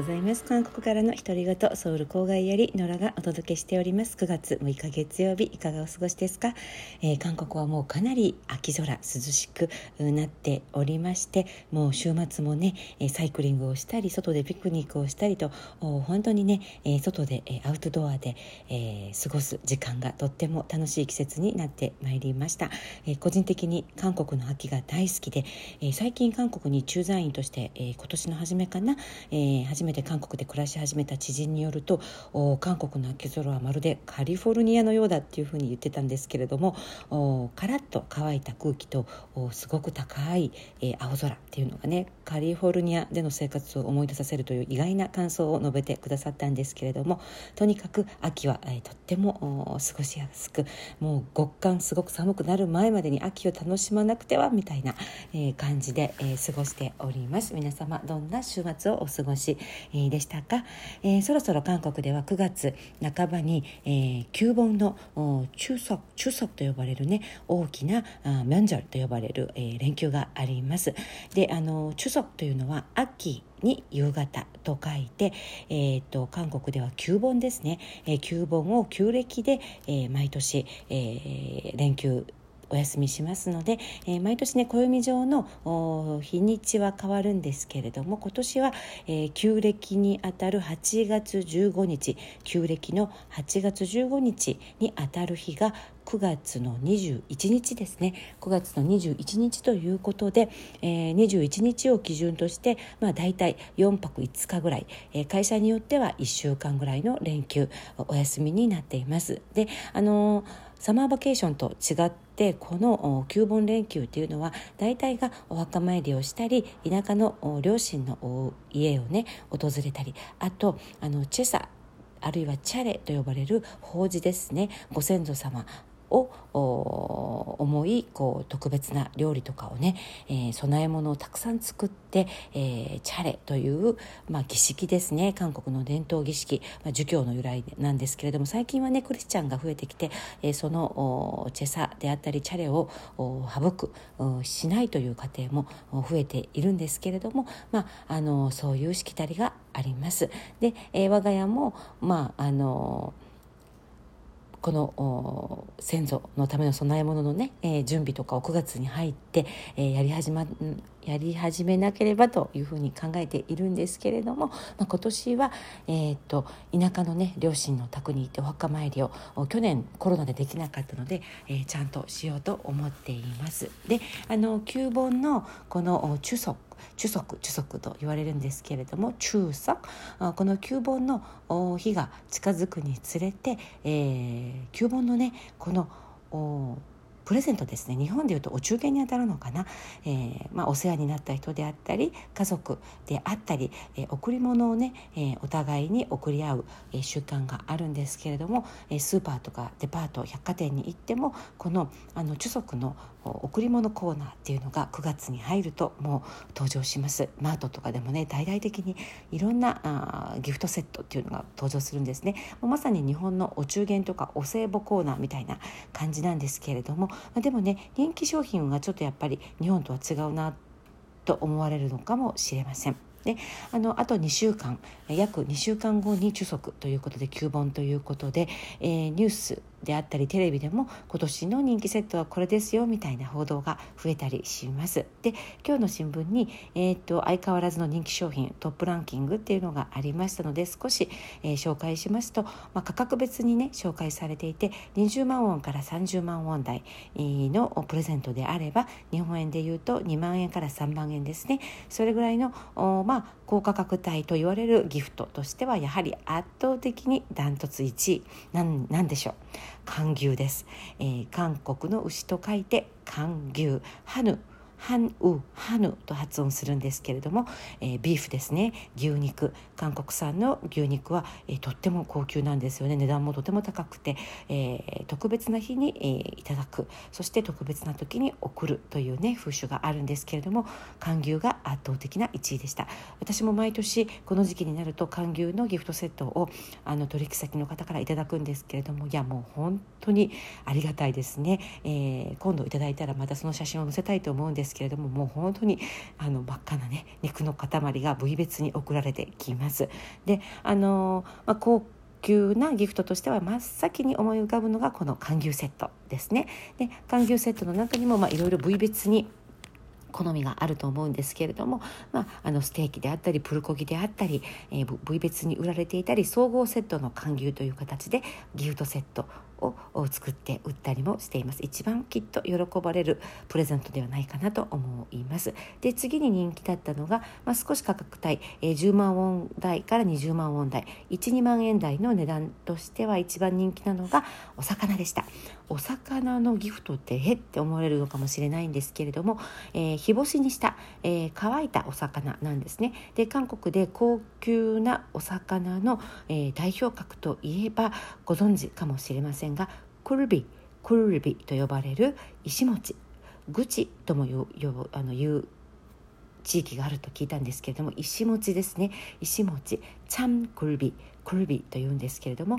ございます。韓国からの独り言ソウル郊外より野良がお届けしております。9月6日月曜日いかがお過ごしですか、えー、韓国はもうかなり秋空涼しくなっておりましてもう週末もねサイクリングをしたり外でピクニックをしたりと本当にね外でアウトドアで、えー、過ごす時間がとっても楽しい季節になってまいりました、えー、個人的に韓国の秋が大好きで、え最近韓国に駐在員として、え今年の初めかな、えー、初めて韓国で暮らし始めた知人によると韓国の秋空はまるでカリフォルニアのようだっていうふうに言ってたんですけれどもカラッと乾いた空気とすごく高い、えー、青空っていうのがねカリフォルニアでの生活を思い出させるという意外な感想を述べてくださったんですけれどもとにかく秋は、えー、とっても過ごしやすくもう極寒すごく寒くなる前までに秋を楽しまなくてはみたいな、えー、感じで、えー、過ごしております。皆様どんな週末をお過ごし、でしたか、えー、そろそろ韓国では9月半ばに、えー、旧盆の中足中足と呼ばれるね大きなあミョンジョルと呼ばれる、えー、連休があります。であの中足というのは秋に夕方と書いて、えーと、韓国では旧盆ですね、えー、旧盆を旧暦で、えー、毎年、えー、連休お休みしますので、えー、毎年ね暦上の日にちは変わるんですけれども今年は、えー、旧暦にあたる8月15日旧暦の8月15日にあたる日が9月の21日ですね9月の21日ということで、えー、21日を基準として、まあ、大体4泊5日ぐらい、えー、会社によっては1週間ぐらいの連休お休みになっています。であのーサマーバケーションと違ってこの旧盆連休というのは大体がお墓参りをしたり田舎の両親の家をね訪れたりあとあのチェサあるいはチャレと呼ばれる法事ですね。ご先祖様を思いこう特別な料理とかをね、えー、供え物をたくさん作って、えー、チャレという、まあ、儀式ですね韓国の伝統儀式、まあ、儒教の由来なんですけれども最近はねクリスチャンが増えてきて、えー、そのチェサであったりチャレを省くしないという家庭も増えているんですけれども、まあ、あのそういうしきたりがあります。で、えー、我が家もまああのこの先祖のための供え物のね、えー、準備とかを9月に入って、えー、やり始まやり始めなければというふうに考えているんですけれども、まあ、今年は、えーと、田舎のね両親の宅に行ってお墓参りを去年コロナでできなかったので、えー、ちゃんとしようと思っています。であの旧本のこの中足中足中足と言われるんですけれども中足？この旧盆の日が近づくにつれて、えー、旧盆のねこのプレゼントですね。日本でいうとお中元にあたるのかな、えー、まあ、お世話になった人であったり家族であったり、えー、贈り物をね、えー、お互いに贈り合う、え習慣があるんですけれども、えスーパーとかデパート百貨店に行ってもこのあの中足の贈り物コーナーっていうのが9月に入るともう登場しますマートとかでもね大々的にいろんなギフトセットっていうのが登場するんですねまさに日本のお中元とかお歳暮コーナーみたいな感じなんですけれどもまでもね人気商品がちょっとやっぱり日本とは違うなと思われるのかもしれません。であのあと2週間約2週間後に受足ということで旧本ということで、えー、ニュースであったりテレビでも今年の人気セットはこれですよみたいな報道が増えたりします。で今日の新聞に、えーと、相変わらずの人気商品トップランキングっていうのがありましたので少し、えー、紹介しますと、まあ、価格別にね紹介されていて20万ウォンから30万ウォン台のプレゼントであれば日本円でいうと2万円から3万円ですね。それぐらいのまあ高価格帯と言われるギフトとしてはやはり圧倒的にダントツ1位。なんなんでしょう。寒牛です、えー、韓国の牛と書いて寒牛ハヌ。ハンウハヌと発音するんですけれども、えー、ビーフですね。牛肉。韓国産の牛肉は、えー、とっても高級なんですよね。値段もとても高くて、えー、特別な日に、えー、いただく。そして特別な時に送るというね風習があるんですけれども韓牛が圧倒的な1位でした。私も毎年この時期になると韓牛のギフトセットをあの取引先の方からいただくんですけれどもいやもう本当にありがたいですね、えー、今度いただいたらまたその写真を載せたいと思うんですですけれどももう本当にあの真っ赤なね肉の塊が部位別に送られてきます。であの、まあ、高級なギフトとしては真っ先に思い浮かぶのがこの寒牛セットですね。で寒牛セットの中にもいろいろ部位別に好みがあると思うんですけれども、まあ、あのステーキであったりプルコギであったり、えー、部位別に売られていたり総合セットの寒牛という形でギフトセットを作って売ったりもしています。一番きっと喜ばれるプレゼントではないかなと思います。で次に人気だったのが、まあ、少し価格帯、えー、10万ウォン台から20万ウォン台。12万円台の値段としては一番人気なのがお魚でした。お魚のギフトってえって思われるのかもしれないんですけれども、えー、日干しにした、えー、乾いたお魚なんですね。で韓国で高級なお魚の、えー、代表格といえばご存知かもしれません。がクルビクルビと呼ばれる石餅愚痴とも言うあの言う地域があると聞いたんですけれども石餅ですね。石餅チャンクルビクルビというんですけれども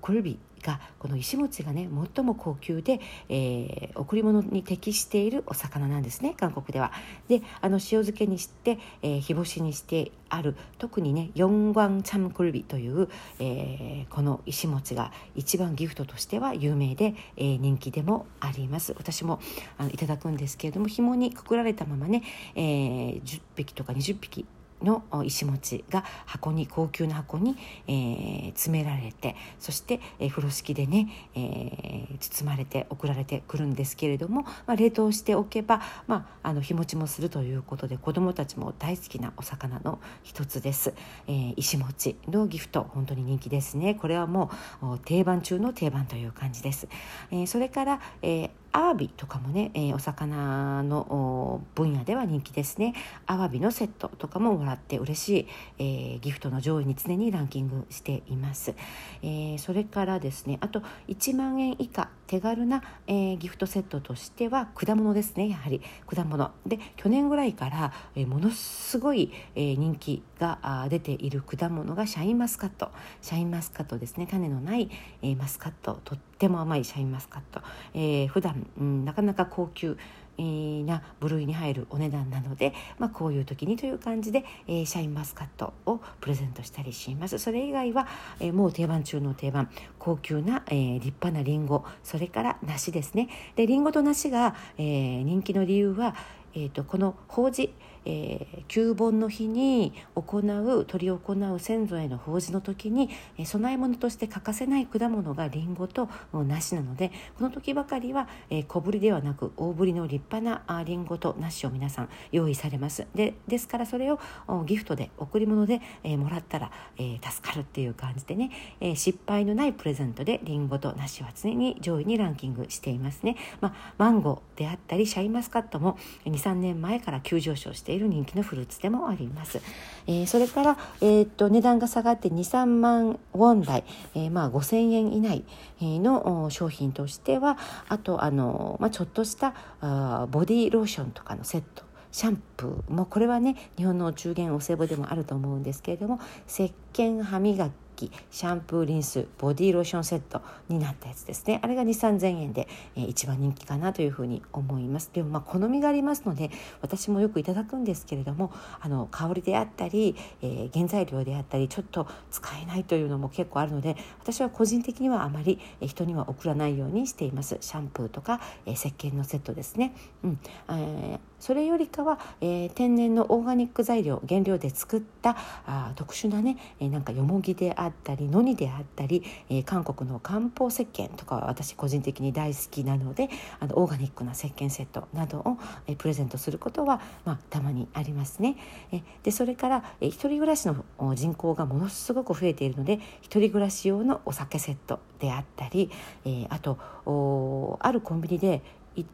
クルビがこの石餅がね最も高級で、えー、贈り物に適しているお魚なんですね韓国では。であの塩漬けにして、えー、日干しにしてある特にねヨンワンチャムクルビという、えー、この石餅が一番ギフトとしては有名で、えー、人気でもあります私もあのいただくんですけれども紐にくくられたままね、えー、10匹とか20匹の石餅が箱に高級な箱に、えー、詰められてそして、えー、風呂敷でね、えー、包まれて送られてくるんですけれども、まあ、冷凍しておけば、まあ、あの日持ちもするということで子どもたちも大好きなお魚の一つです、えー、石餅のギフト本当に人気ですね。これはもう定番中の定番という感じです、えー、それから、えーアワビとかもね、えー、お魚の分野では人気ですね。アワビのセットとかももらって嬉しい、えー、ギフトの上位に常にランキングしています、えー、それからですねあと1万円以下手軽な、えー、ギフトセットとしては果物ですねやはり。果物。で去年ぐらいから、えー、ものすごい、えー、人気が出ている果物がシャインマスカット。シャインマスカットですね。種のない、えー、マスカット。とっても甘いシャインマスカット、えー、普段、うん、なかなか高級な部類に入るお値段なので、まあ、こういう時にという感じで、えー、シャインマスカットをプレゼントしたりします。それ以外は、えー、もう定番中の定番高級な、えー、立派なりんごそれから梨ですね。でりんごと梨が、え、人気の理由は、えーとこのほうじえー、旧盆の日に行う執り行う先祖への法事の時に、えー、供え物として欠かせない果物がりんごと梨なのでこの時ばかりは、えー、小ぶりではなく大ぶりの立派なりんごと梨を皆さん用意されます。でですからそれをギフトで贈り物で、えー、もらったら、えー、助かるっていう感じでね、えー、失敗のないプレゼントでりんごと梨は常に上位にランキングしていますね、まあ、マンゴーであったりシャインマスカットも23年前から急上昇している人気のフルーツでもあります。えー、それから、えー、っと値段が下がって23万ウォン台、えー、まあ5000円以内の商品としてはあとあの、まあ、ちょっとしたあボディローションとかのセットシャンプーもこれはね日本のお中元お歳暮でもあると思うんですけれども石鹸歯磨ききシャンプーリンスボディローションセットになったやつですね。あれが2 3 0 0円で、えー、一番人気かなというふうに思います。でもまあ好みがありますので私もよくいただくんですけれどもあの香りであったり、えー、原材料であったりちょっと使えないというのも結構あるので私は個人的にはあまり人には送らないようにしています。シャンプーとか、えー、石鹸のセットですね、うん。えー、それよりかは、えー、天然のオーガニック材料原料で作ったあ特殊なね、えー、なんかよもぎであったりのにであったり、えー、韓国の漢方石鹸とかは私個人的に大好きなのであのオーガニックな石鹸セットなどを、えー、プレゼントすることは、まあ、たまにありますね。えでそれから、えー、一人暮らしの人口がものすごく増えているので一人暮らし用のお酒セットであったり、えー、あとあるコンビニで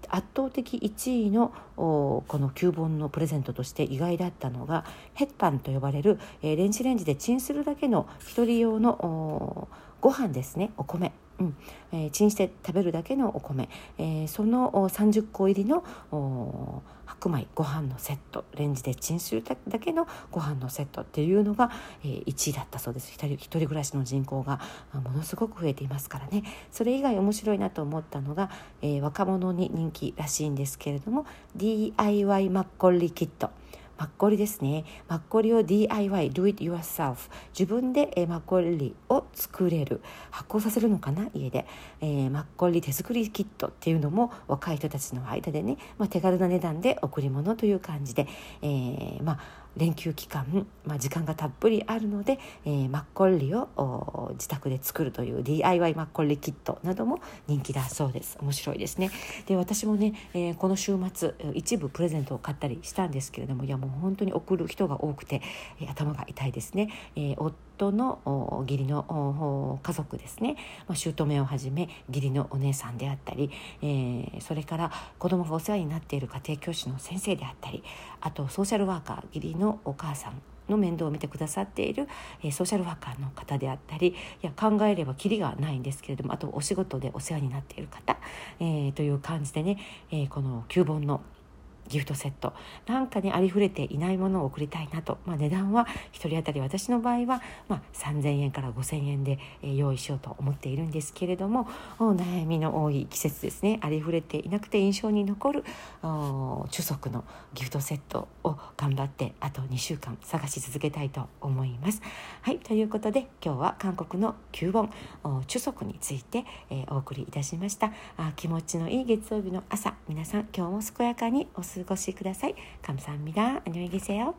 圧倒的1位のこの旧本のプレゼントとして意外だったのがヘッパンと呼ばれる、えー、レンジレンジでチンするだけの1人用のご飯ですねお米、うん。えー、チンして食べるだけのお米、えー、その30個入りの白米ご飯のセット。レンジでチンするだけのご飯のセットっていうのが、えー、1位だったそうです。一人一人暮らしの人口がものすごく増えていますからね。それ以外面白いなと思ったのが、えー、若者に人気らしいんですけれども DIY マッコリキット。マッコリですね。マッコリを DIY do it yourself 自分で、えー、マッコリを作れる。発酵させるのかな？家で、えー、マッコリ手作りキットっていうのも若い人たちの間でね、まあ、手軽な値段で贈り物という感じで、えー、まあ連休期間、まあ、時間がたっぷりあるので、えー、マッコリを自宅で作るという DIY マッコリキットなども人気だそうです。面白いですね。で私もね、えー、この週末一部プレゼントを買ったりしたんですけれどもいやもう本当に送る人が多くて、え、頭が痛いですね、えー、夫の義理の家族ですね、ま、姑をはじめ義理のお姉さんであったり、えー、それから子供がお世話になっている家庭教師の先生であったりあとソーシャルワーカー義理のお母さんの面倒を見てくださっている、え、ソーシャルワーカーの方であったりいや考えればきりがないんですけれどもあとお仕事でお世話になっている方、えー、という感じでね、えー、この9本のギフトセット。なんかにありふれていないものを送りたいなと、まあ、値段は1人当たり私の場合は、まあ、3,000円から5,000円で、え用意しようと思っているんですけれどもお悩みの多い季節ですね。ありふれていなくて印象に残る中足のギフトセットを頑張ってあと2週間探し続けたいと思います。はいということで今日は韓国の9本中足について、えー、お送りいたしました。あ気持ちのいい月曜日の朝皆さん今日も健やかにお過ごしください. 감사합니다. 안녕히 계세요.